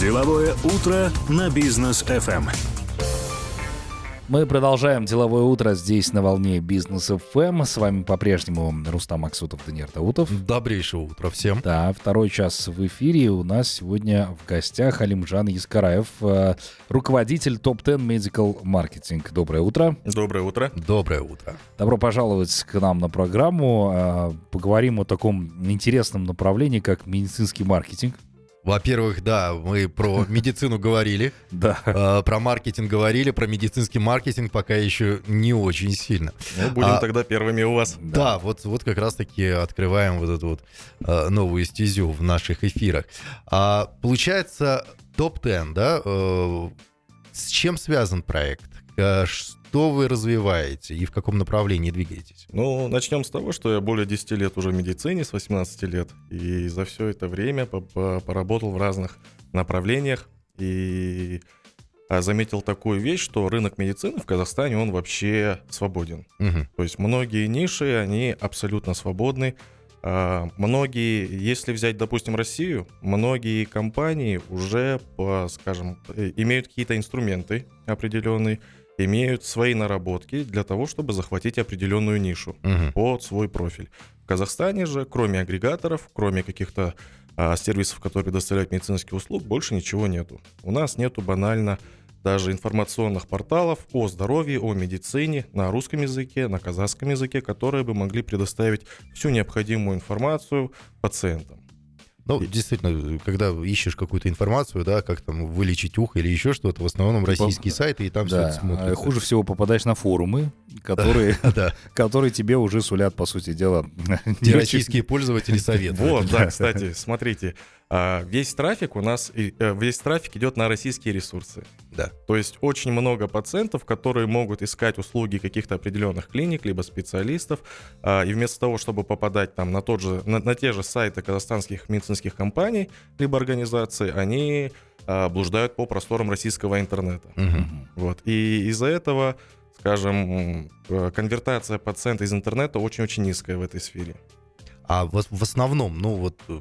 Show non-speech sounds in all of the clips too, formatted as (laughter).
Деловое утро на бизнес FM. Мы продолжаем деловое утро здесь на волне бизнес FM. С вами по-прежнему Рустам Аксутов, Даниил Даутов. Добрейшего утра всем. Да, второй час в эфире. У нас сегодня в гостях Алимжан Искараев, э, руководитель топ-10 Medical Marketing. Доброе утро. Доброе утро. Доброе утро. Добро пожаловать к нам на программу. Э, Поговорим о таком интересном направлении, как медицинский маркетинг. Во-первых, да, мы про (laughs) медицину говорили, Да. э, про маркетинг говорили, про медицинский маркетинг пока еще не очень сильно. Ну, будем А- тогда первыми у вас. Да, вот, вот как раз-таки открываем вот эту вот э, новую стезю в наших эфирах. А, получается, топ-10, да? э, с чем связан проект? Что вы развиваете и в каком направлении двигаетесь? Ну, начнем с того, что я более 10 лет уже в медицине, с 18 лет, и за все это время по- по- поработал в разных направлениях, и а, заметил такую вещь, что рынок медицины в Казахстане, он вообще свободен. Мгм. То есть многие ниши, они абсолютно свободны. А, Многие, если взять, допустим, Россию, многие компании уже, скажем, э, имеют какие-то инструменты определенные, имеют свои наработки для того, чтобы захватить определенную нишу Мгм. под свой профиль. В Казахстане же, кроме агрегаторов, кроме каких-то а, сервисов, которые предоставляют медицинские услуги, больше ничего нету. У нас нету банально даже информационных порталов о здоровье, о медицине на русском языке, на казахском языке, которые бы могли предоставить всю необходимую информацию пациентам. Ну, действительно, когда ищешь какую-то информацию, да, как там вылечить ухо или еще что-то, в основном российские сайты, и там все Да. это смотрится. А Хуже всего попадаешь на форумы, которые, (laughs) Да, (laughs) которые тебе уже сулят, по сути дела, (laughs) не российские пользователи советуют. Вот, да, кстати, смотрите, а, весь трафик у нас, э, весь трафик идет на российские ресурсы. Да. То есть очень много пациентов, которые могут искать услуги каких-то определенных клиник, либо специалистов, а, и вместо того, чтобы попадать там на, тот же, на, на те же сайты казахстанских медицинских компаний, либо организаций, они а, блуждают по просторам российского интернета. Мгм. Вот. И из-за этого, скажем, э, конвертация пациента из интернета очень-очень низкая в этой сфере. А в, в основном, ну вот э,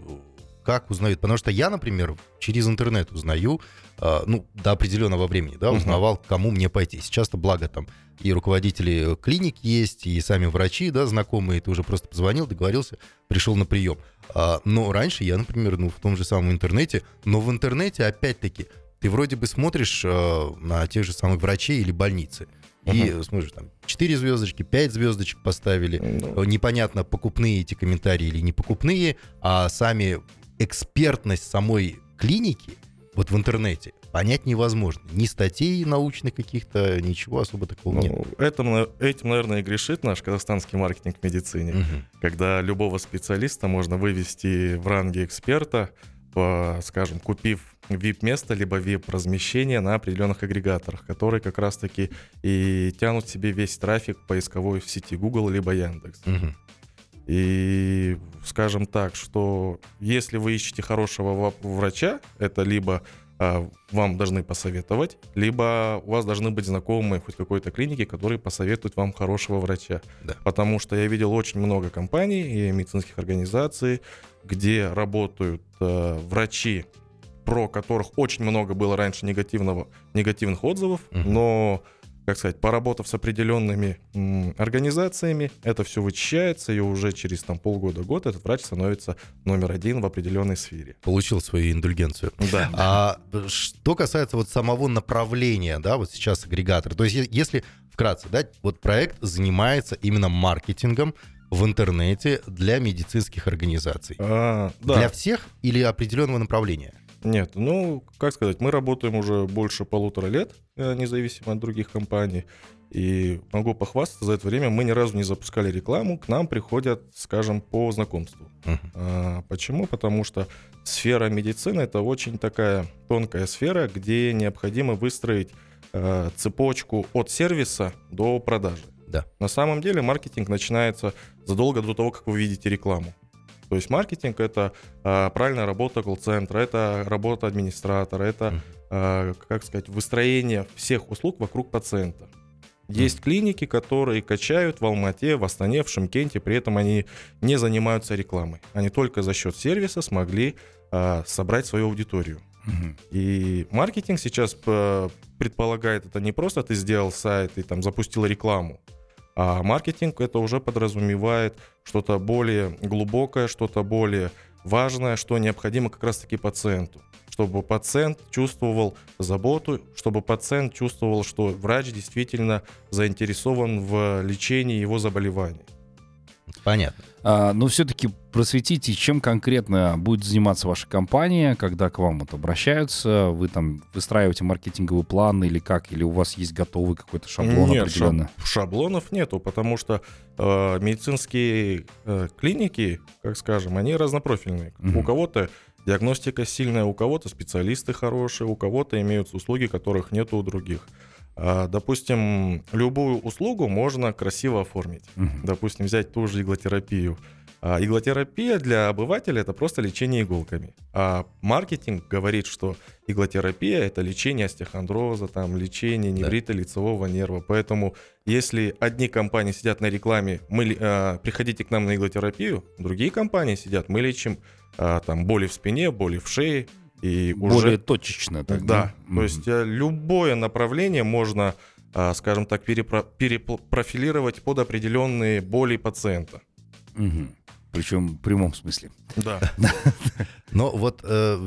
как узнают? Потому что я, например, через интернет узнаю, э, ну, до определенного времени, да, узнавал, к кому мне пойти. Сейчас-то благо там и руководители клиник есть, и сами врачи, да, знакомые, ты уже просто позвонил, договорился, пришел на прием. А, но раньше я, например, ну, в том же самом интернете, но в интернете, опять-таки, ты вроде бы смотришь э, на тех же самых врачей или больницы, и смотришь, там, 4 звездочки, 5 звездочек поставили, Ну, непонятно, покупные эти комментарии или не покупные, а сами экспертность самой клиники вот в интернете понять невозможно. Ни статей научных каких-то, ничего особо такого нет. Ну, этим, на- этим, наверное, и грешит наш казахстанский маркетинг в медицине, Мгм. когда любого специалиста можно вывести в ранге эксперта, по, скажем, купив VIP-место, либо VIP-размещение на определенных агрегаторах, которые как раз-таки и тянут себе весь трафик поисковой в сети Google либо Яндекс. Мгм. И скажем так, что если вы ищете хорошего врача, это либо а, вам должны посоветовать, либо у вас должны быть знакомые хоть какой-то клиники, которые посоветуют вам хорошего врача. Да. Потому что я видел очень много компаний и медицинских организаций, где работают э, врачи, про которых очень много было раньше негативного, негативных отзывов, Мгм. но как сказать, поработав с определенными организациями, это все вычищается, и уже через там полгода-год этот врач становится номер один в определенной сфере. Получил свою индульгенцию. Да. А что касается вот самого направления, да, вот сейчас агрегатор, то есть если вкратце, да, вот проект занимается именно маркетингом в интернете для медицинских организаций. А, да. Для всех или определенного направления? Нет, ну, как сказать, мы работаем уже больше полутора лет, э, независимо от других компаний. И могу похвастаться, за это время мы ни разу не запускали рекламу, к нам приходят, скажем, по знакомству. Мгм. А, Почему? Потому что сфера медицины это очень такая тонкая сфера, где необходимо выстроить э, цепочку от сервиса до продажи. Да. На самом деле маркетинг начинается задолго до того, как вы видите рекламу. То есть маркетинг это а, правильная работа колл-центра, это работа администратора, это, а, как сказать, выстроение всех услуг вокруг пациента. Есть клиники, которые качают в Алмате, в Астане, в Шымкенте, при этом они не занимаются рекламой. Они только за счет сервиса смогли а, собрать свою аудиторию. И маркетинг сейчас э, предполагает, это не просто ты сделал сайт и там запустил рекламу, а маркетинг это уже подразумевает что-то более глубокое, что-то более важное, что необходимо как раз-таки пациенту. Чтобы пациент чувствовал заботу, чтобы пациент чувствовал, что врач действительно заинтересован в лечении его заболеваний. Понятно. А, но все-таки просветите, чем конкретно будет заниматься ваша компания, когда к вам вот обращаются, вы там выстраиваете маркетинговый план или как, или у вас есть готовый какой-то шаблон Нет, определенный? шаб- шаблонов нету, потому что э, медицинские э, клиники, как скажем, они разнопрофильные. Мгм. У кого-то диагностика сильная, у кого-то специалисты хорошие, у кого-то имеются услуги, которых нету у других. А, допустим, любую услугу можно красиво оформить. Мгм. Допустим, взять ту же иглотерапию. А, иглотерапия для обывателя это просто лечение иголками. А маркетинг говорит, что иглотерапия это лечение остеохондроза, там, лечение неврита лицевого нерва. Поэтому если одни компании сидят на рекламе, мы, а, приходите к нам на иглотерапию, другие компании сидят, мы лечим а, там боли в спине, боли в шее. И уже Более точечно. Так, да, Мгм. то есть э, любое направление можно, а, скажем так, перепро- перепрофилировать под определенные боли пациента. Мгм. Причем в прямом смысле. Да. (laughs) Но вот э,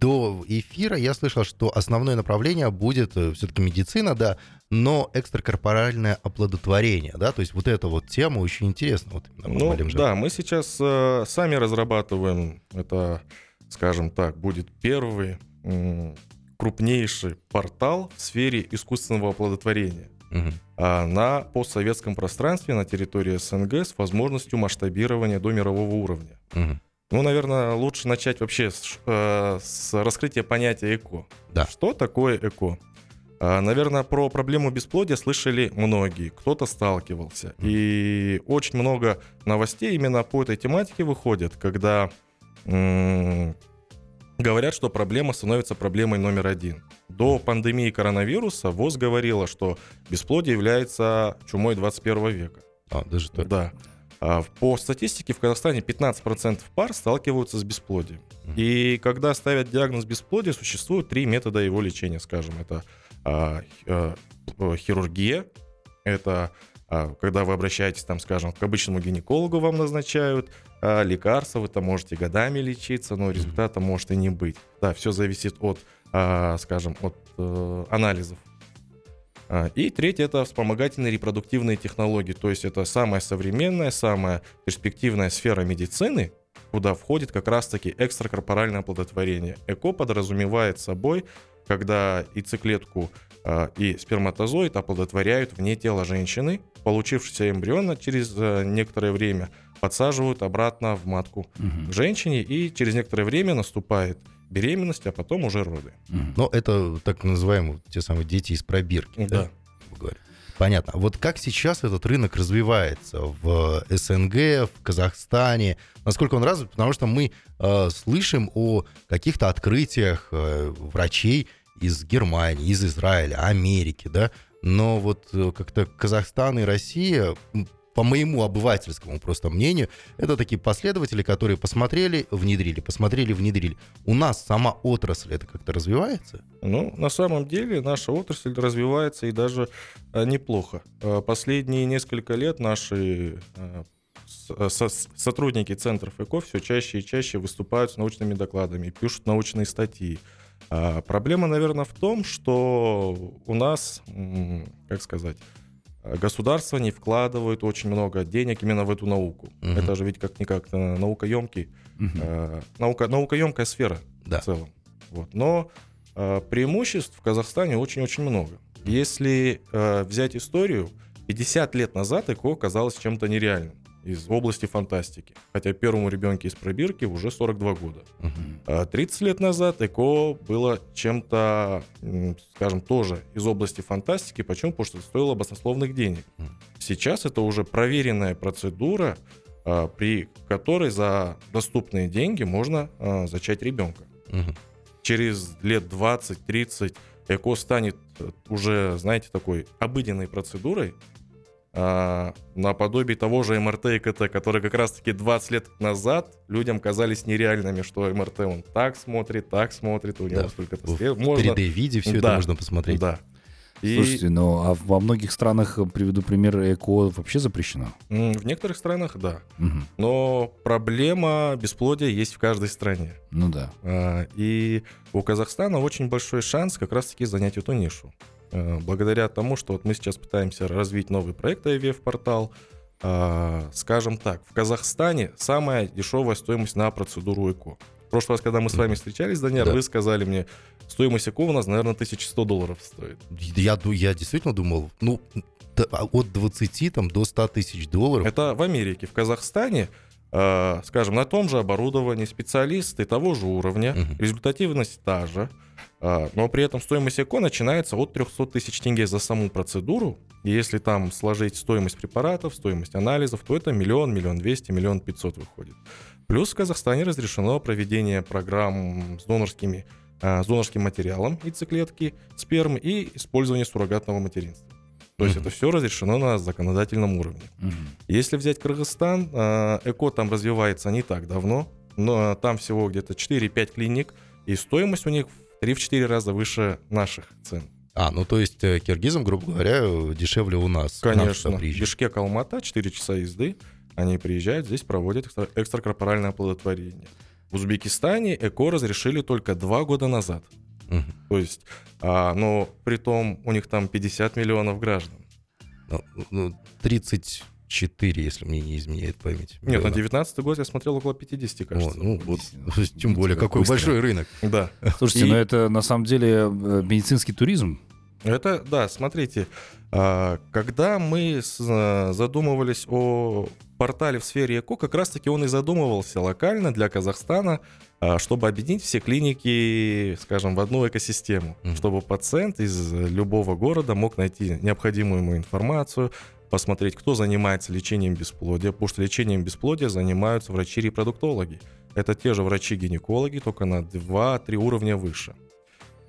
до эфира я слышал, что основное направление будет все-таки медицина, да, но экстракорпоральное оплодотворение, да, то есть вот эта вот тема очень интересна. Вот, Ну, да, мы сейчас э, сами разрабатываем, это, скажем так, будет первый крупнейший портал в сфере искусственного оплодотворения. А, на постсоветском пространстве на территории СНГ с возможностью масштабирования до мирового уровня. Мгм. Ну, наверное, лучше начать вообще с, э, с раскрытия понятия ЭКО. Да. Что такое ЭКО? А, Наверное, про проблему бесплодия слышали многие, кто-то сталкивался. И очень много новостей именно по этой тематике выходят, когда говорят, что проблема становится проблемой номер один. До пандемии коронавируса ВОЗ говорила, что бесплодие является чумой 21 века. А, даже так. Да. А, По статистике в Казахстане 15% пар сталкиваются с бесплодием. И когда ставят диагноз бесплодия, существует три метода его лечения, скажем. Это а, а, п- хирургия, это а, когда вы обращаетесь, там, скажем, к обычному гинекологу вам назначают а, лекарства, вы там можете годами лечиться, но результата может и не быть. Да, все зависит от, а, скажем, от э, анализов. А, И третье это вспомогательные репродуктивные технологии. То есть это самая современная, самая перспективная сфера медицины, куда входит как раз-таки экстракорпоральное оплодотворение. ЭКО подразумевает собой, когда яйцеклетку а, и сперматозоид оплодотворяют вне тела женщины, получившийся эмбрион через э, некоторое время подсаживают обратно в матку Мгм. к женщине, и через некоторое время наступает беременность, а потом уже роды. Мгм. Но это так называемые те самые дети из пробирки. Да. грубо говоря. Понятно. А Вот как сейчас этот рынок развивается в СНГ, в Казахстане? Насколько он развит? Потому что мы э, слышим о каких-то открытиях э, врачей из Германии, из Израиля, Америки, да? Но вот э, как-то Казахстан и Россия, по моему обывательскому просто мнению, это такие последователи, которые посмотрели, внедрили, посмотрели, внедрили. У нас сама отрасль это как-то развивается? Ну, на самом деле наша отрасль развивается и даже э, неплохо. Э, Последние несколько лет наши э, сотрудники центров ЭКО все чаще и чаще выступают с научными докладами, пишут научные статьи. А Проблема, наверное, в том, что у нас, как сказать, государство не вкладывает очень много денег именно в эту науку. Мгм. Это же ведь как-никак э, наукоемкий Мгм. э, наука, наукоемкая сфера Да. в целом. Вот. Но э, преимуществ в Казахстане очень-очень много. Если э, взять историю, 50 лет назад ЭКО казалось чем-то нереальным из области фантастики. Хотя первому ребенке из пробирки уже 42 года. А 30 лет назад ЭКО было чем-то, скажем, тоже из области фантастики. Почему? Потому что стоило баснословных денег. Сейчас это уже проверенная процедура, а, при которой за доступные деньги можно а, зачать ребенка. Мгм. Через лет 20-30 ЭКО станет э, уже, знаете, такой обыденной процедурой, а, наподобие того же МРТ и КТ, которые как раз-таки 20 лет назад людям казались нереальными, что МРТ он так смотрит, так смотрит, у него Да. столько В Можно... 3D-виде все это Да. можно посмотреть. Да. И Слушайте, ну а во многих странах, э, приведу пример, ЭКО вообще запрещено. в некоторых странах, да. Мгм. Но проблема бесплодия есть в каждой стране. Ну да. А, И у Казахстана очень большой шанс как раз-таки занять эту нишу. А, Благодаря тому, что вот мы сейчас пытаемся развить новый проект IVF-портал, а, скажем так, в Казахстане самая дешевая стоимость на процедуру ЭКО. В прошлый раз, когда мы с вами встречались, Даниэль, Да. вы сказали мне, стоимость ЭКО у нас, наверное, 1100 долларов стоит. Я, я действительно думал, ну, от 20 там, до 100 тысяч долларов. Это в Америке. В Казахстане, э, скажем, на том же оборудовании специалисты того же уровня, Мгм. результативность та же, э, но при этом стоимость ЭКО начинается от 300 тысяч тенге за саму процедуру. И если там сложить стоимость препаратов, стоимость анализов, то это миллион, миллион двести, миллион пятьсот выходит. Плюс в Казахстане разрешено проведение программ с донорскими э, с донорским материалом яйцеклетки, спермы и использование суррогатного материнства. То есть это все разрешено на законодательном уровне. Если взять Кыргызстан, э, ЭКО там развивается не так давно, но там всего где-то 4-5 клиник, и стоимость у них в 3-4 раза выше наших цен. А, ну то есть э, киргизам, грубо говоря, дешевле у нас. Конечно. Бишкек, Алмата, 4 часа езды, они приезжают, здесь проводят экстра- экстракорпоральное оплодотворение. В Узбекистане ЭКО разрешили только 2 года назад. Мгм. То есть, а, но при том у них там 50 миллионов граждан. Ну, ну, 34, если мне не изменяет память. Нет, на миллионов. 19 год я смотрел около 50, О, кажется. ну, вот, Действительно. (laughs) тем более, какой быстро. большой рынок. Да. Слушайте, И- ну это на самом деле э, медицинский туризм. Это, да, смотрите, а, когда мы а, задумывались о портале в сфере ЭКО, как раз-таки он и задумывался локально для Казахстана, а, чтобы объединить все клиники, скажем, в одну экосистему, Мгм. чтобы пациент из любого города мог найти необходимую ему информацию, посмотреть, кто занимается лечением бесплодия, потому что лечением бесплодия занимаются врачи-репродуктологи. Это те же врачи-гинекологи, только на 2-3 уровня выше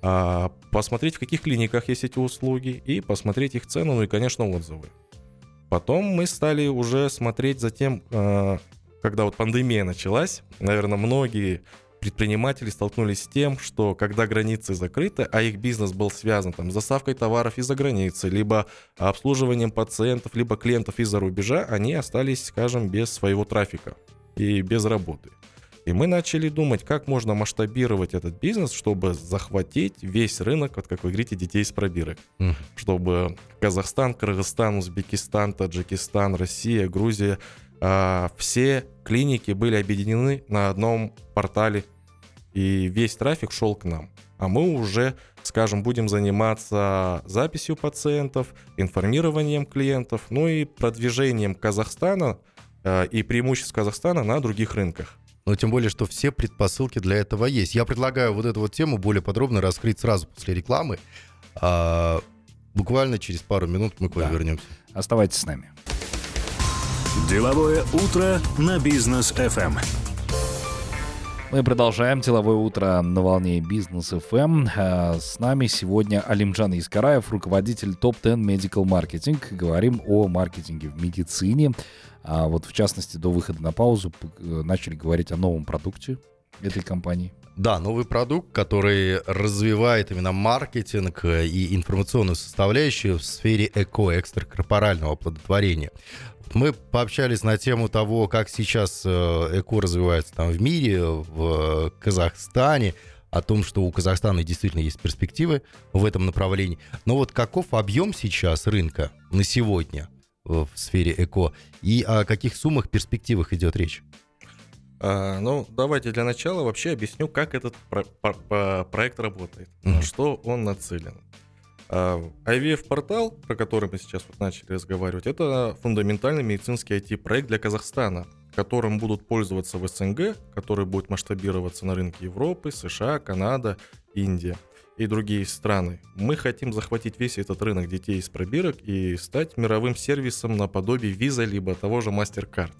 а, посмотреть, в каких клиниках есть эти услуги, и посмотреть их цену, ну и, конечно, отзывы. Потом мы стали уже смотреть за тем, а, когда вот пандемия началась, наверное, многие предприниматели столкнулись с тем, что когда границы закрыты, а их бизнес был связан там, с доставкой товаров из-за границы, либо обслуживанием пациентов, либо клиентов из-за рубежа, они остались, скажем, без своего трафика и без работы. И мы начали думать, как можно масштабировать этот бизнес, чтобы захватить весь рынок, вот как вы говорите, детей с пробирок. Мгм. Чтобы Казахстан, Кыргызстан, Узбекистан, Таджикистан, Россия, Грузия, а, все клиники были объединены на одном портале, и весь трафик шел к нам. А мы уже, скажем, будем заниматься записью пациентов, информированием клиентов, ну и продвижением Казахстана а, и преимуществ Казахстана на других рынках. Но тем более, что все предпосылки для этого есть. Я предлагаю вот эту вот тему более подробно раскрыть сразу после рекламы. А, буквально через пару минут мы к вам Да. вернемся. Оставайтесь с нами. Деловое утро на бизнес FM. Мы продолжаем деловое утро на волне бизнес FM. А, С нами сегодня Алимджан Искараев, руководитель Top 10 Medical Marketing. Говорим о маркетинге в медицине. А вот в частности, до выхода на паузу э, начали говорить о новом продукте этой компании. Да, новый продукт, который развивает именно маркетинг э, и информационную составляющую в сфере эко, экстракорпорального оплодотворения. Мы пообщались на тему того, как сейчас э, эко развивается там в мире, в Казахстане, о том, что у Казахстана действительно есть перспективы в этом направлении. Но вот каков объем сейчас рынка на сегодня в сфере эко и о каких суммах, перспективах идет речь? А, ну, давайте для начала вообще объясню, как этот про- по- по- проект работает, Мгм. на что он нацелен. А, IVF-портал, про который мы сейчас вот начали разговаривать, это фундаментальный медицинский IT-проект для Казахстана, которым будут пользоваться в СНГ, который будет масштабироваться на рынке Европы, США, Канада, Индия и другие страны. Мы хотим захватить весь этот рынок детей из пробирок и стать мировым сервисом наподобие Visa либо того же MasterCard.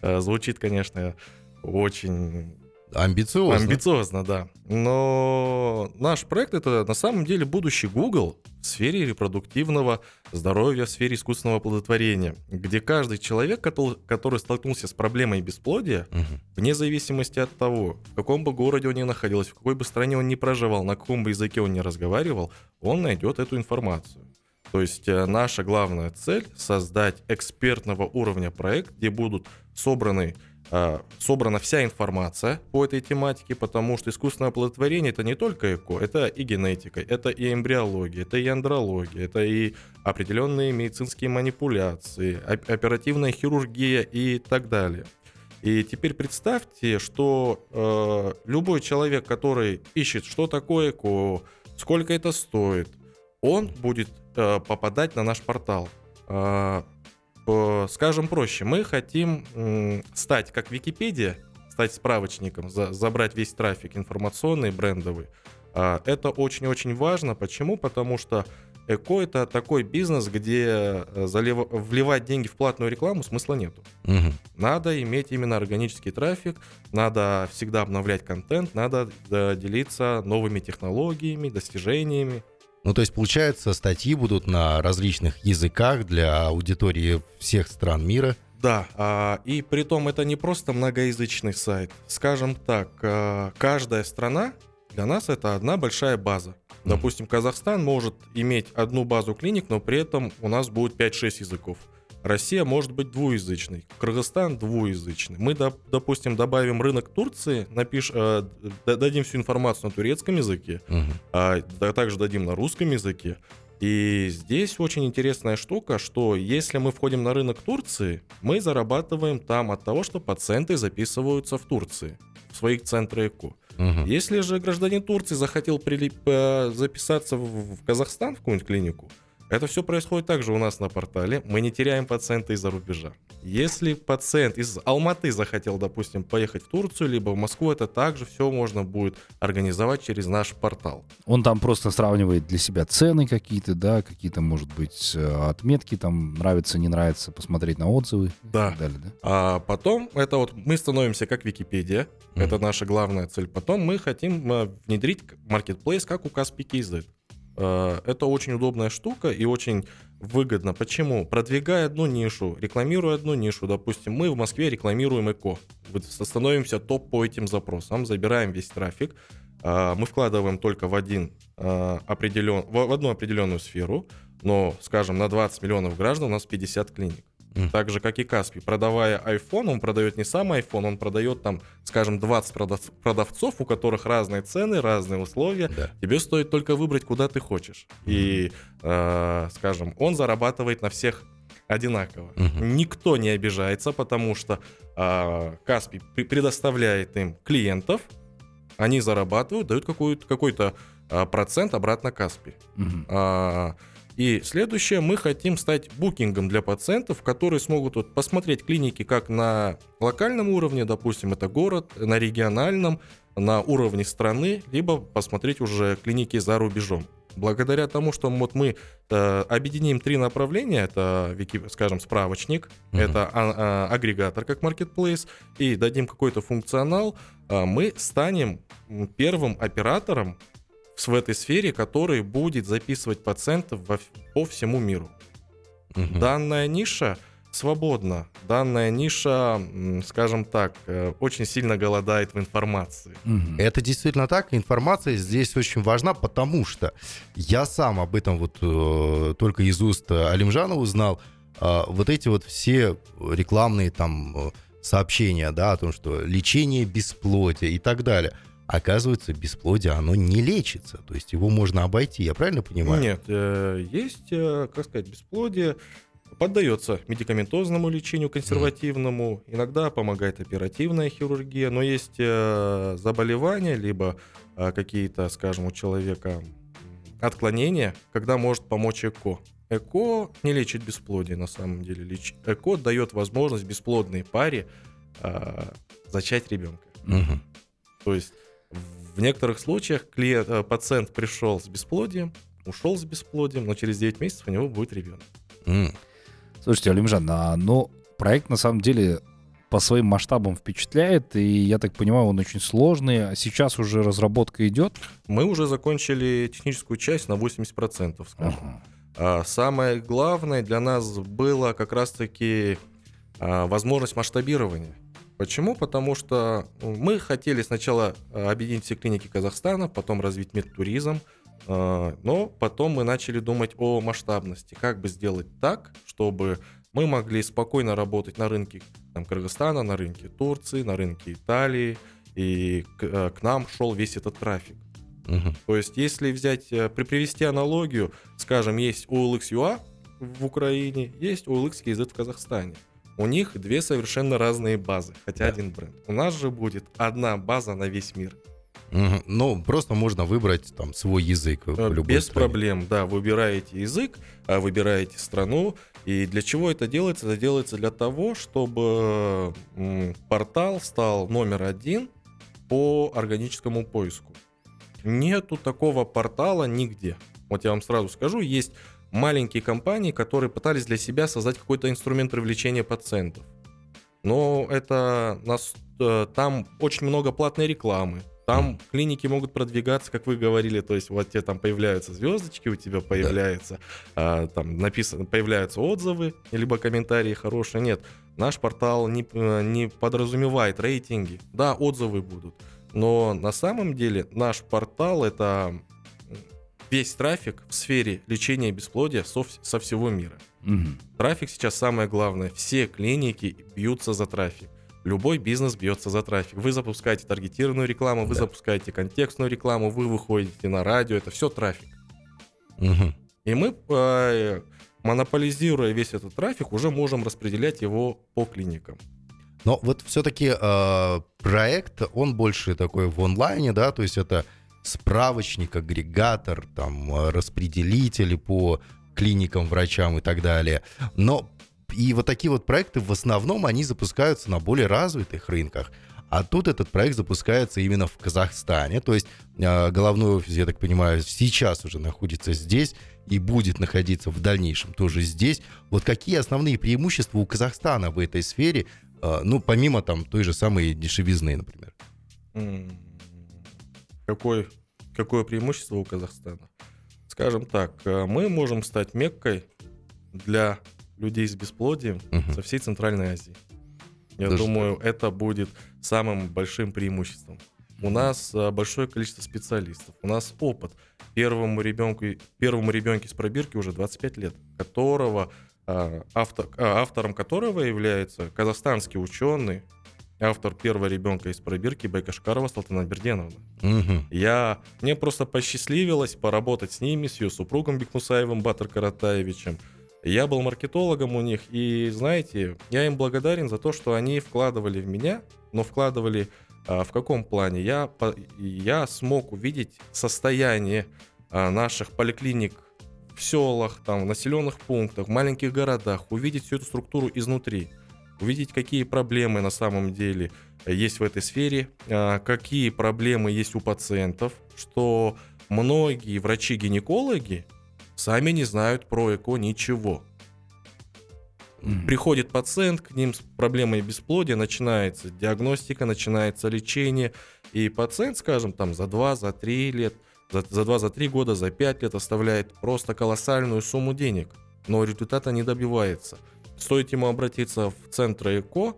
Э, Звучит, конечно, очень Амбициозно. Амбициозно, да. Но наш проект это на самом деле будущий Google в сфере репродуктивного здоровья, в сфере искусственного оплодотворения, где каждый человек, который, столкнулся с проблемой бесплодия, Мгм. вне зависимости от того, в каком бы городе он ни находился, в какой бы стране он ни проживал, на каком бы языке он ни разговаривал, он найдет эту информацию. То есть э, наша главная цель создать экспертного уровня проект, где будут собраны собрана вся информация по этой тематике, потому что искусственное оплодотворение это не только ЭКО, это и генетика, это и эмбриология, это и андрология, это и определенные медицинские манипуляции, оп- оперативная хирургия и так далее. И теперь представьте, что э, любой человек, который ищет, что такое ЭКО, сколько это стоит, он будет э, попадать на наш портал. По- скажем проще, мы хотим стать как Википедия, стать справочником, за- забрать весь трафик информационный, брендовый. А, Это очень-очень важно. Почему? Потому что эко это такой бизнес, где э, залива- вливать деньги в платную рекламу смысла нету. Мгм. Надо иметь именно органический трафик, надо всегда обновлять контент, надо э, делиться новыми технологиями, достижениями. Ну, то есть, получается, статьи будут на различных языках для аудитории всех стран мира. Да, а, и при том это не просто многоязычный сайт. Скажем так, а, каждая страна для нас это одна большая база. Допустим, Казахстан может иметь одну базу клиник, но при этом у нас будет 5-6 языков. Россия может быть двуязычной, Кыргызстан двуязычный. Мы, доп- допустим, добавим рынок Турции, напиш, э, дадим всю информацию на турецком языке, Мгм. а, также дадим на русском языке. И здесь очень интересная штука, что если мы входим на рынок Турции, мы зарабатываем там от того, что пациенты записываются в Турции, в своих центрах ЭКО. Мгм. Если же гражданин Турции захотел прилип- э, записаться в, в Казахстан в какую-нибудь клинику, это все происходит также у нас на портале. Мы не теряем пациента из-за рубежа. Если пациент из Алматы захотел, допустим, поехать в Турцию, либо в Москву, это также все можно будет организовать через наш портал. Он там просто сравнивает для себя цены какие-то, да, какие-то, может быть, э, отметки, там нравится, не нравится, посмотреть на отзывы и Да. так далее, да? А потом это вот мы становимся как Википедия, Мгм. это наша главная цель. Потом мы хотим э, внедрить маркетплейс, как у Каспи KZ. Э, Это очень удобная штука и очень выгодно. Почему? Продвигая одну нишу, рекламируя одну нишу, допустим, мы в Москве рекламируем ЭКО, становимся топ по этим запросам, забираем весь трафик, а, мы вкладываем только в один а, определен, в одну определенную сферу, но, скажем, на 20 миллионов граждан у нас 50 клиник. Мгм. Так же, как и Каспи. Продавая iPhone, он продает не сам iPhone, он продает там, скажем, 20 продав- продавцов, у которых разные цены, разные условия. Да. Тебе стоит только выбрать, куда ты хочешь. И, э, скажем, он зарабатывает на всех одинаково. Мгм. Никто не обижается, потому что э, Каспи пре- предоставляет им клиентов, они зарабатывают, дают какой-то э, процент обратно Каспи. Мгм. А, И следующее, мы хотим стать букингом для пациентов, которые смогут вот посмотреть клиники как на локальном уровне, допустим, это город, на региональном, на уровне страны, либо посмотреть уже клиники за рубежом. Благодаря тому, что вот мы э, объединим три направления, это, скажем, справочник, Мгм. это а- а, агрегатор как marketplace, и дадим какой-то функционал, а, мы станем первым оператором в этой сфере, который будет записывать пациентов во по всему миру. Мгм. Данная ниша свободна. Данная ниша, скажем так, э, очень сильно голодает в информации. Мгм. Это действительно так. Информация здесь очень важна, потому что я сам об этом вот э, только из уст э, Алимжана узнал. А, вот эти вот все рекламные там э, сообщения, да, о том, что лечение бесплодия и так далее. Оказывается, бесплодие, оно не лечится. То есть его можно обойти, я правильно понимаю? Нет, э, есть, э, как сказать, бесплодие, поддается медикаментозному лечению консервативному, иногда помогает оперативная хирургия, но есть э, заболевания, либо какие-то, скажем, у человека отклонения, когда может помочь ЭКО. ЭКО не лечит бесплодие на самом деле. Леч- ЭКО дает возможность бесплодной паре э, зачать ребенка. Мгм. То есть в некоторых случаях клиент, э, пациент пришел с бесплодием, ушел с бесплодием, но через 9 месяцев у него будет ребенок. М. Слушайте, Алимжан, а, ну, проект на самом деле по своим масштабам впечатляет, и я так понимаю, он очень сложный. А сейчас уже разработка идет? Мы уже закончили техническую часть на 80%, скажем. Ага. А самое главное для нас было как раз-таки а, возможность масштабирования. Почему? Потому что ну, мы хотели сначала а, объединить все клиники Казахстана, потом развить медтуризм, а, но потом мы начали думать о масштабности. Как бы сделать так, чтобы мы могли спокойно работать на рынке там, Кыргызстана, на рынке Турции, на рынке Италии, и к, э, к нам шел весь этот трафик. Мгм. То есть, если взять, э, при привести аналогию, скажем, есть OLX UA в Украине, есть OLX KZ в Казахстане. У них две совершенно разные базы, хотя Да. один бренд. У нас же будет одна база на весь мир. Ну, просто можно выбрать там свой язык в Э, любой Без стране. проблем, да, выбираете язык, а, выбираете страну. И для чего это делается? Это делается для того, чтобы портал стал номер один по органическому поиску. Нету такого портала нигде. Вот я вам сразу скажу, есть маленькие компании, которые пытались для себя создать какой-то инструмент привлечения пациентов. Но это нас, э, там очень много платной рекламы. Там клиники могут продвигаться, как вы говорили, то есть вот тебе там появляются звездочки, у тебя появляется а, там написано, появляются отзывы, либо комментарии хорошие. Нет, наш портал не, э, не подразумевает рейтинги. Да, отзывы будут, но на самом деле наш портал это весь трафик в сфере лечения бесплодия со, со всего мира. Мгм. Трафик сейчас самое главное. Все клиники бьются за трафик. Любой бизнес бьется за трафик. Вы запускаете таргетированную рекламу, вы Да. запускаете контекстную рекламу, вы выходите на радио. Это все трафик. Мгм. И мы, э, монополизируя весь этот трафик, уже можем распределять его по клиникам. Но вот все-таки проект, он больше такой в онлайне, да, то есть это справочник, агрегатор, там, распределители по клиникам, врачам и так далее. Но и вот такие вот проекты в основном они запускаются на более развитых рынках. А тут этот проект запускается именно в Казахстане. То есть э, головной офис, я так понимаю, сейчас уже находится здесь и будет находиться в дальнейшем тоже здесь. Вот какие основные преимущества у Казахстана в этой сфере, э, ну, помимо там той же самой дешевизны, например? М, Какое, какое преимущество у Казахстана? Скажем так, э, мы можем стать меккой для людей с бесплодием Мгм. со всей Центральной Азии. Я Даже думаю, это будет самым большим преимуществом. У нас э, большое количество специалистов, у нас опыт. Первому ребенку, первому ребенку с пробирки уже 25 лет, которого а, автор, автором которого является казахстанский ученый, автор первого ребенка из пробирки Байкашкарова Салтана Берденовна. Мгм. Я, мне просто посчастливилось поработать с ними, с ее супругом Бекмусаевым Батыр Каратаевичем. Я был маркетологом у них, и, знаете, я им благодарен за то, что они вкладывали в меня, но вкладывали а, в каком плане? Я, по- я смог увидеть состояние а, наших поликлиник в селах, там, в населенных пунктах, в маленьких городах, увидеть всю эту структуру изнутри, увидеть, какие проблемы на самом деле есть в этой сфере, а, какие проблемы есть у пациентов, что многие врачи-гинекологи сами не знают про ЭКО ничего. Мгм. Приходит пациент к ним с проблемой бесплодия, начинается диагностика, начинается лечение, и пациент, скажем, там за 2, за 3 лет, за, за 2, за 3 года, за 5 лет оставляет просто колоссальную сумму денег, но результата не добивается. Стоит ему обратиться в центр ЭКО,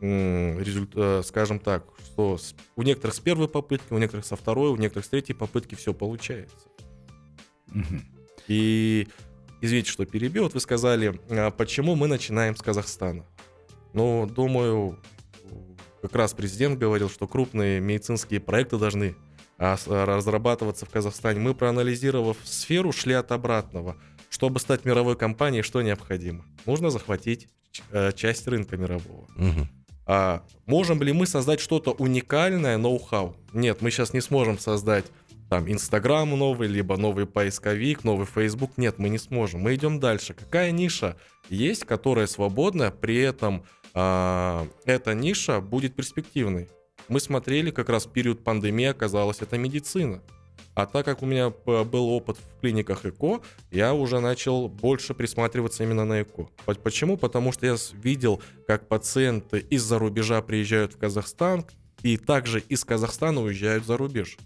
результ- э, скажем так, что у некоторых с первой попытки, у некоторых со второй, у некоторых с третьей попытки все получается. Мгм. И извините, что перебил. Вот вы сказали, а, почему мы начинаем с Казахстана. Ну, думаю, как раз президент говорил, что крупные медицинские проекты должны а, разрабатываться в Казахстане. Мы, проанализировав сферу, шли от обратного. Чтобы стать мировой компанией, что необходимо? Нужно захватить э, часть рынка мирового. Мгм. А можем ли мы создать что-то уникальное, ноу-хау? Нет, мы сейчас не сможем создать там Инстаграм новый, либо новый поисковик, новый Facebook. Нет, мы не сможем. Мы идем дальше. Какая ниша есть, которая свободна, при этом а, эта ниша будет перспективной? Мы смотрели как раз в период пандемии, оказалось, это медицина. А так как у меня был опыт в клиниках ЭКО, я уже начал больше присматриваться именно на ЭКО. По- Почему? Потому что я видел, как пациенты из-за рубежа приезжают в Казахстан, и также из Казахстана уезжают за рубеж.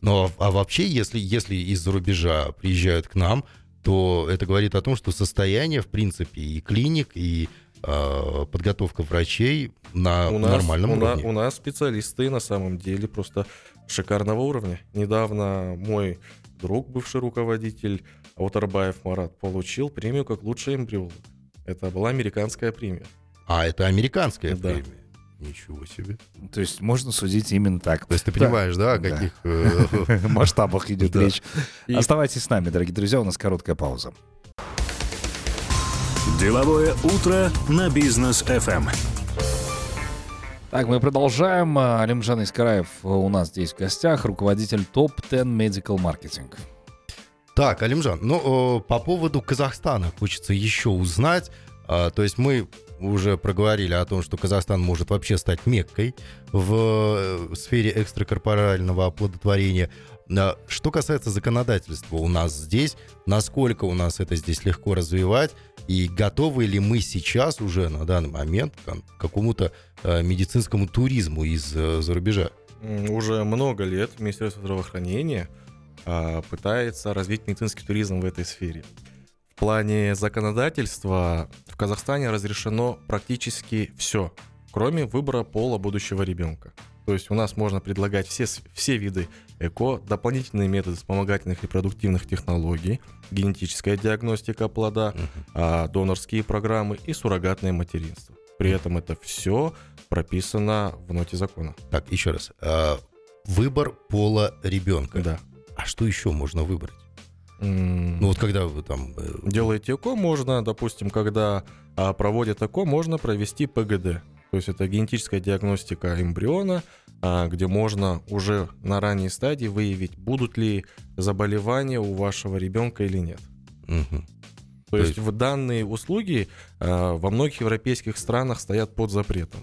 Но а вообще, если, если из-за рубежа приезжают к нам, то это говорит о том, что состояние, в принципе, и клиник, и подготовка врачей на у нас, нормальном у, на- уровне. у нас специалисты на самом деле просто шикарного уровня. Недавно мой друг, бывший руководитель Аутербаев Марат, получил премию как лучший эмбриолог. Это была американская премия. А это американская Да. премия. Ничего себе. То есть можно судить именно так. То есть ты понимаешь, да, о Да. каких... э, (laughs) масштабах идет (laughs) речь. Оставайтесь с нами, дорогие друзья, у нас короткая пауза. Деловое утро на бизнес FM. Так, мы продолжаем. А, Алимжан Искараев у нас здесь в гостях, руководитель топ-10 Medical Marketing. Так, Алимжан, ну, э, по поводу Казахстана хочется еще узнать. А, То есть мы уже проговорили о том, что Казахстан может вообще стать меккой в э, сфере экстракорпорального оплодотворения. А, Что касается законодательства у нас здесь, насколько у нас это здесь легко развивать, и готовы ли мы сейчас уже на данный момент к какому-то э, медицинскому туризму из-за рубежа? М, Уже много лет Министерство здравоохранения а, пытается развить медицинский туризм в этой сфере. В плане законодательства в Казахстане разрешено практически все, кроме выбора пола будущего ребенка. То есть у нас можно предлагать все, все виды ЭКО, дополнительные методы вспомогательных репродуктивных технологий, генетическая диагностика плода, а, донорские программы и суррогатное материнство. При этом это все прописано в ноте закона. Так, еще раз. А, Выбор пола ребенка. Да. А что еще можно выбрать? Ну вот когда вы там... э, Делаете ЭКО, можно, допустим, когда а, проводят ЭКО, можно провести ПГД. То есть это генетическая диагностика эмбриона, а, где можно уже на ранней стадии выявить, будут ли заболевания у вашего ребенка или нет. мгм. То, То есть, есть- в данные услуги а, во многих европейских странах стоят под запретом.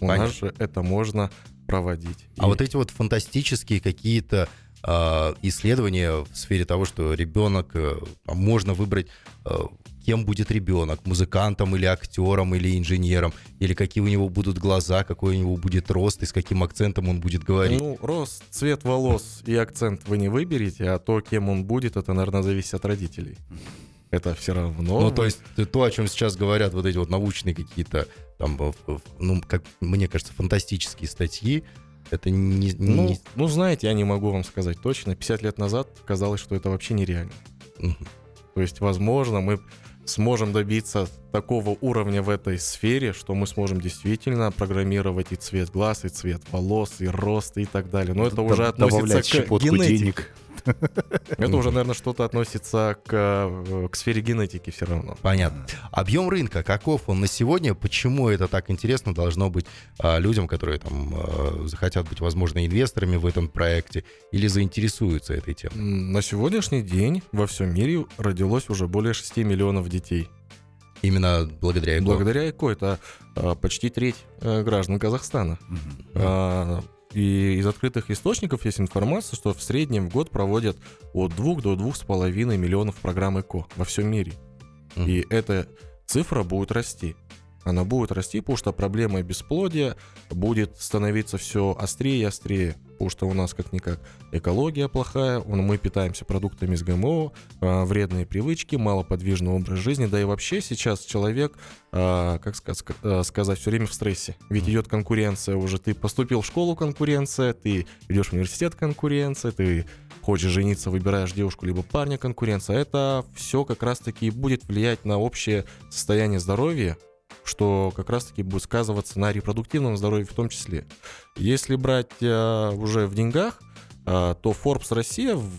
У Понятно. нас же это можно проводить. А И- вот эти вот фантастические какие-то исследования в сфере того, что ребенок, э, а можно выбрать, э, кем будет ребенок, музыкантом или актером или инженером, или какие у него будут глаза, какой у него будет рост и с каким акцентом он будет говорить. Ну, рост, цвет волос и акцент вы не выберете, а то, кем он будет, это, наверное, зависит от родителей. Это все равно. Ну, то есть э, то, о чем сейчас говорят вот эти вот научные какие-то, там, э, э, ну, как мне кажется, фантастические статьи, это не... не- Ну, не- ну, знаете, я не могу вам сказать точно. 50 лет назад казалось, что это вообще нереально. Мгм. То есть, возможно, мы сможем добиться такого уровня в этой сфере, что мы сможем действительно программировать и цвет глаз, и цвет волос, и рост, и так далее. Но это уже относится к генетике. денег. Это уже, наверное, что-то относится к, э, к сфере генетики все равно. Понятно. Объем рынка, каков он на сегодня? Почему это так интересно должно быть а, людям, которые там а, захотят быть, возможно, инвесторами в этом проекте или заинтересуются этой темой? На сегодняшний день во всем мире родилось уже более 6 миллионов детей. Именно благодаря ЭКО. Благодаря ЭКО это а, почти треть э, граждан Казахстана. Мгм. И из открытых источников есть информация, что в среднем в год проводят от 2 до 2,5 миллионов программ ЭКО во всем мире. Мгм. И эта цифра будет расти. Она будет расти, потому что проблема бесплодия будет становиться все острее и острее. Потому что у нас как-никак экология плохая, мы питаемся продуктами с ГМО, а, вредные привычки, малоподвижный образ жизни. Да и вообще сейчас человек, а, как а, сказать, все время в стрессе. Ведь идет конкуренция уже. Ты поступил в школу конкуренция, ты идешь в университет конкуренция, ты хочешь жениться, выбираешь девушку либо парня конкуренция. Это все как раз-таки и будет влиять на общее состояние здоровья, что как раз-таки будет сказываться на репродуктивном здоровье в том числе. Если брать э, уже в деньгах, э, то Forbes Россия в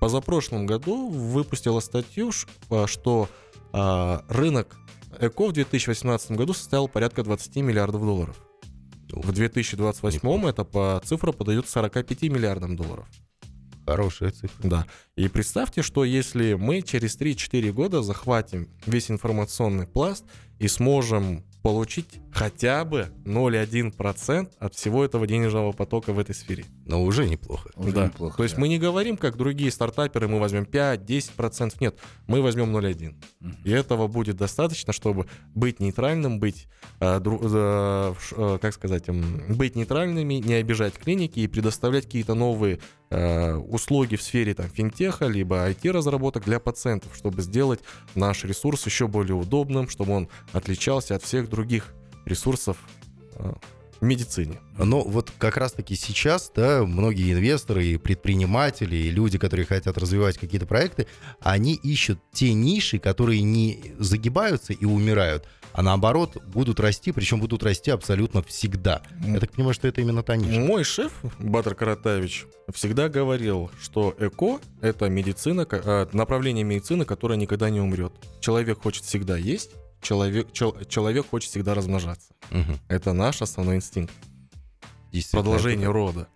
позапрошлом году выпустила статью, э, что э, рынок ЭКО в 2018 году составил порядка 20 миллиардов долларов. В 2028 это по цифра подают 45 миллиардам долларов. Хорошая цифра. Да. И представьте, что если мы через 3-4 года захватим весь информационный пласт и сможем получить хотя бы 0,1% от всего этого денежного потока в этой сфере. Но уже неплохо. Уже Да. неплохо. То есть да. мы не говорим, как другие стартаперы, мы возьмем 5-10%. Нет, мы возьмем 0,1. Мгм. И этого будет достаточно, чтобы быть нейтральным, быть, э, дру- э, э, как сказать, м, быть нейтральными, не обижать клиники и предоставлять какие-то новые э, услуги в сфере там, финтеха, либо IT-разработок для пациентов, чтобы сделать наш ресурс еще более удобным, чтобы он отличался от всех других ресурсов э, в медицине. Но вот как раз-таки сейчас, да, многие инвесторы и предприниматели, и люди, которые хотят развивать какие-то проекты, они ищут те ниши, которые не загибаются и умирают, а наоборот будут расти, причем будут расти абсолютно всегда. Я так понимаю, что это именно та ниша. Мой шеф Батр Каратавич всегда говорил, что ЭКО — это медицина, э, направление медицины, которое никогда не умрет. Человек хочет всегда есть, человек, чел- человек хочет всегда размножаться. Мгм. Это наш основной инстинкт, продолжение это рода.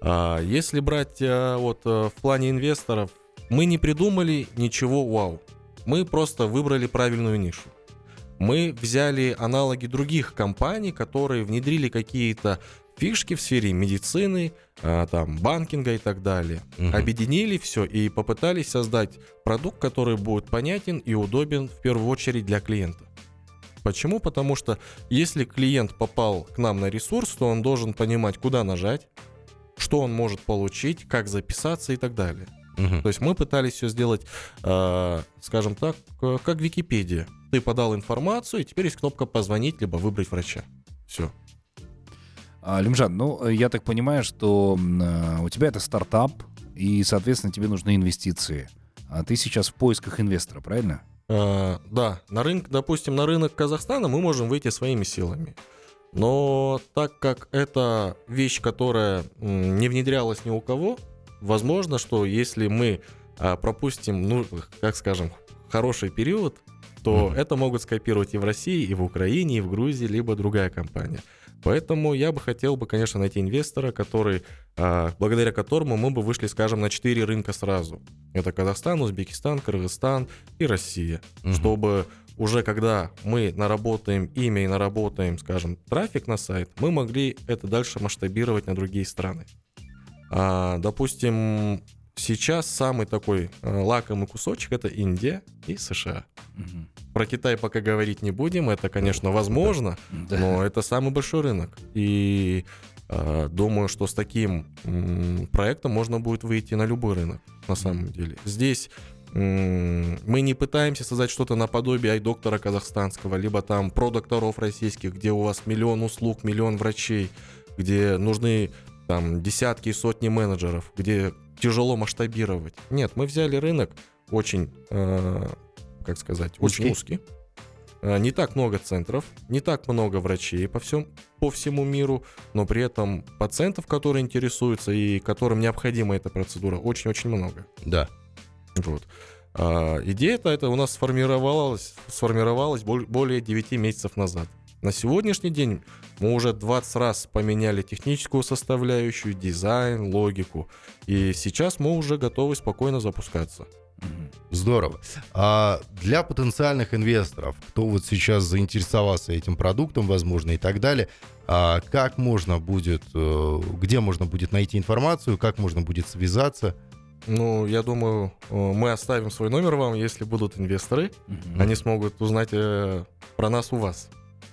А, если брать э, вот э, в плане инвесторов, мы не придумали ничего вау. Мы просто выбрали правильную нишу. Мы взяли аналоги других компаний, которые внедрили какие-то фишки в сфере медицины, а, там, банкинга и так далее. Мгм. Объединили все и попытались создать продукт, который будет понятен и удобен в первую очередь для клиента. Почему? Потому что если клиент попал к нам на ресурс, то он должен понимать, куда нажать, что он может получить, как записаться и так далее. Мгм. То есть мы пытались все сделать, э, скажем так, э, как Википедия. Ты подал информацию, и теперь есть кнопка «Позвонить», либо «Выбрать врача». Все. А, Лимжан, ну, э, я так понимаю, что э, у тебя это стартап, и, соответственно, тебе нужны инвестиции. А ты сейчас в поисках инвестора, правильно? Э, да, на рынок, допустим, на рынок Казахстана мы можем выйти своими силами. Но так как это вещь, которая не внедрялась ни у кого, возможно, что если мы а, пропустим, ну, как скажем, хороший период, то Мгм. это могут скопировать и в России, и в Украине, и в Грузии, либо другая компания. Поэтому я бы хотел бы, конечно, найти инвестора, который, а, благодаря которому мы бы вышли, скажем, на 4 рынка сразу. Это Казахстан, Узбекистан, Кыргызстан и Россия Мгм. чтобы уже когда мы наработаем имя и наработаем, скажем, трафик на сайт, мы могли это дальше масштабировать на другие страны. А, допустим, сейчас самый такой э, лакомый кусочек это Индия и США. Мгм. Про Китай пока говорить не будем, это, конечно, возможно, Да. но это самый большой рынок. И э, думаю, что с таким м, проектом можно будет выйти на любой рынок, на самом деле. Здесь м, мы не пытаемся создать что-то наподобие доктора казахстанского, либо там про докторов российских, где у вас миллион услуг, миллион врачей, где нужны там десятки и сотни менеджеров, где тяжело масштабировать. Нет, мы взяли рынок очень, э, как сказать, очень Узкий. узкий. Э, Не так много центров, не так много врачей по, всем, по всему миру, но при этом пациентов, которые интересуются и которым необходима эта процедура, очень-очень много. Да. Вот. А, идея-то это у нас сформировалась, сформировалась более 9 месяцев назад. На сегодняшний день мы уже 20 раз поменяли техническую составляющую, дизайн, логику. И сейчас мы уже готовы спокойно запускаться. Здорово. А для потенциальных инвесторов, кто вот сейчас заинтересовался этим продуктом, возможно, и так далее, а как можно будет, э, где можно будет найти информацию, как можно будет связаться? Ну, я думаю, э, мы оставим свой номер вам, если будут инвесторы. Мгм. Они смогут узнать э, про нас у вас.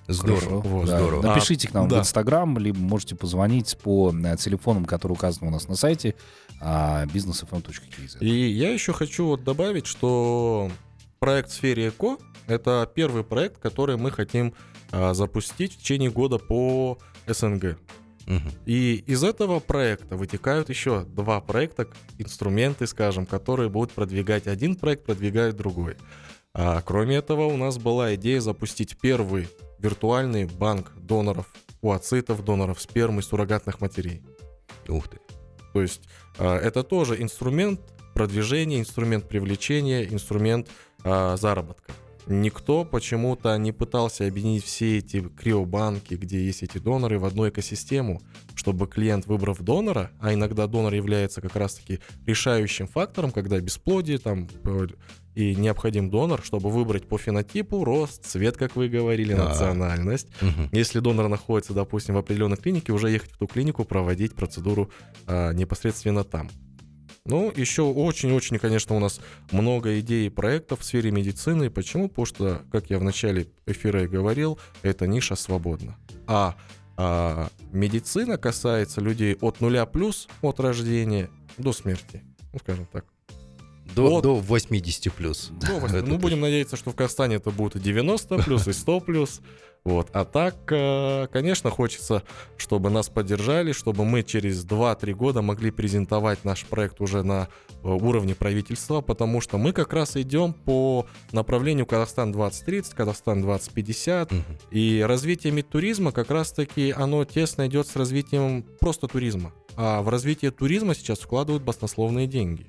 Здорово. Хорошо. Да. здорово. Напишите к нам да. в Инстаграм, либо можете позвонить по э, телефонам, которые указаны у нас на сайте а, businessfm.kz. И я еще хочу вот добавить, что проект в сфере ЭКО — это первый проект, который мы хотим а, запустить в течение года по СНГ. И из этого проекта вытекают еще два проекта, инструменты, скажем, которые будут продвигать один проект, продвигают другой. А кроме этого, у нас была идея запустить первый виртуальный банк доноров, уоцитов, доноров спермы, суррогатных матерей. Ух ты. То есть а, это тоже инструмент продвижения, инструмент привлечения, инструмент а, заработка. никто почему-то не пытался объединить все эти криобанки, где есть эти доноры, в одну экосистему, чтобы клиент, выбрав донора, а иногда донор является как раз-таки решающим фактором, когда бесплодие там и необходим донор, чтобы выбрать по фенотипу, рост, цвет, как вы говорили, Да. национальность. Мгм. Если донор находится, допустим, в определенной клинике, уже ехать в ту клинику, проводить процедуру а, непосредственно там. Ну, еще очень-очень, конечно, у нас много идей и проектов в сфере медицины. Почему? Потому что, как я в начале эфира и говорил, эта ниша свободна. А, а медицина касается людей от нуля плюс, от рождения до смерти. Ну, скажем так. До, Вот. до 80 плюс. Ну, (laughs) Это ну, будем надеяться, что в Казахстане это будет и 90 плюс, и 100 плюс. Вот. А так, э, конечно, хочется, чтобы нас поддержали, чтобы мы через 2-3 года могли презентовать наш проект уже на э, уровне правительства, потому что мы как раз идем по направлению Казахстан 2030, Казахстан 2050, Мгм. и развитие медтуризма как раз-таки оно тесно идет с развитием просто туризма. А в развитие туризма сейчас вкладывают баснословные деньги.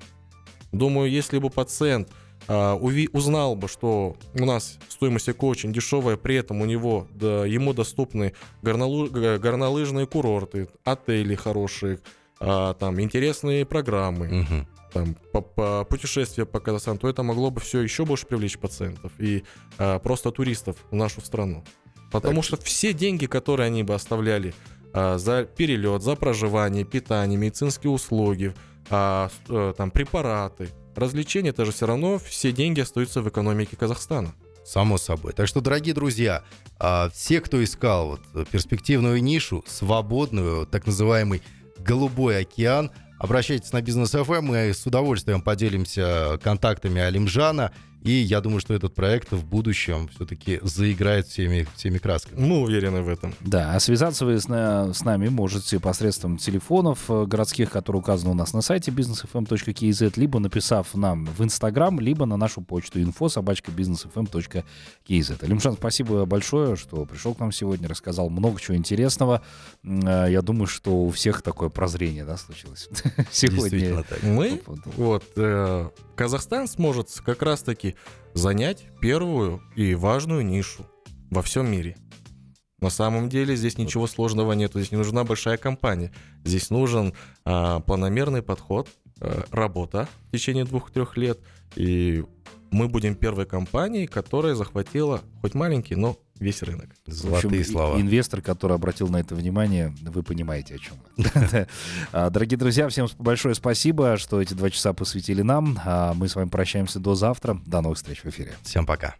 Думаю, если бы пациент а, уви- узнал бы, что у нас стоимость ЭКО очень дешевая, при этом у него да, ему доступны горнолу- горнолыжные курорты, отели хорошие, а, там интересные программы, Мгм. там, по, по- путешествия по Казахстану, то это могло бы все еще больше привлечь пациентов и а, просто туристов в нашу страну. Потому Так. что все деньги, которые они бы оставляли а, за перелет, за проживание, питание, медицинские услуги, а, э, там препараты, развлечения, это же все равно все деньги остаются в экономике Казахстана. Само собой. Так что, дорогие друзья, а, все, кто искал вот перспективную нишу, свободную, так называемый голубой океан, обращайтесь на бизнес ФМ, мы с удовольствием поделимся контактами Алимжана, и я думаю, что этот проект в будущем все-таки заиграет всеми, всеми красками. Мы уверены в этом. Да, а связаться вы с, на- с нами можете посредством телефонов э, городских, которые указаны у нас на сайте businessfm.kz, либо написав нам в Инстаграм, либо на нашу почту info собачка businessfm.kz. Алимшан, спасибо большое, что пришел к нам сегодня, рассказал много чего интересного. Э, Я думаю, что у всех такое прозрение да, случилось (laughs) сегодня. Действительно так. Мы, вот, э, Казахстан сможет как раз-таки занять первую и важную нишу во всем мире. На самом деле здесь ничего сложного нету, здесь не нужна большая компания. Здесь нужен а, планомерный подход, э, работа в течение двух-трех лет, и мы будем первой компанией, которая захватила хоть маленький, но весь рынок. В Золотые общем, слова. Инвестор, который обратил на это внимание, вы понимаете, о чем. (laughs) А, Дорогие друзья, всем большое спасибо, что эти два часа посвятили нам. А Мы с вами прощаемся до завтра. До новых встреч в эфире. Всем пока.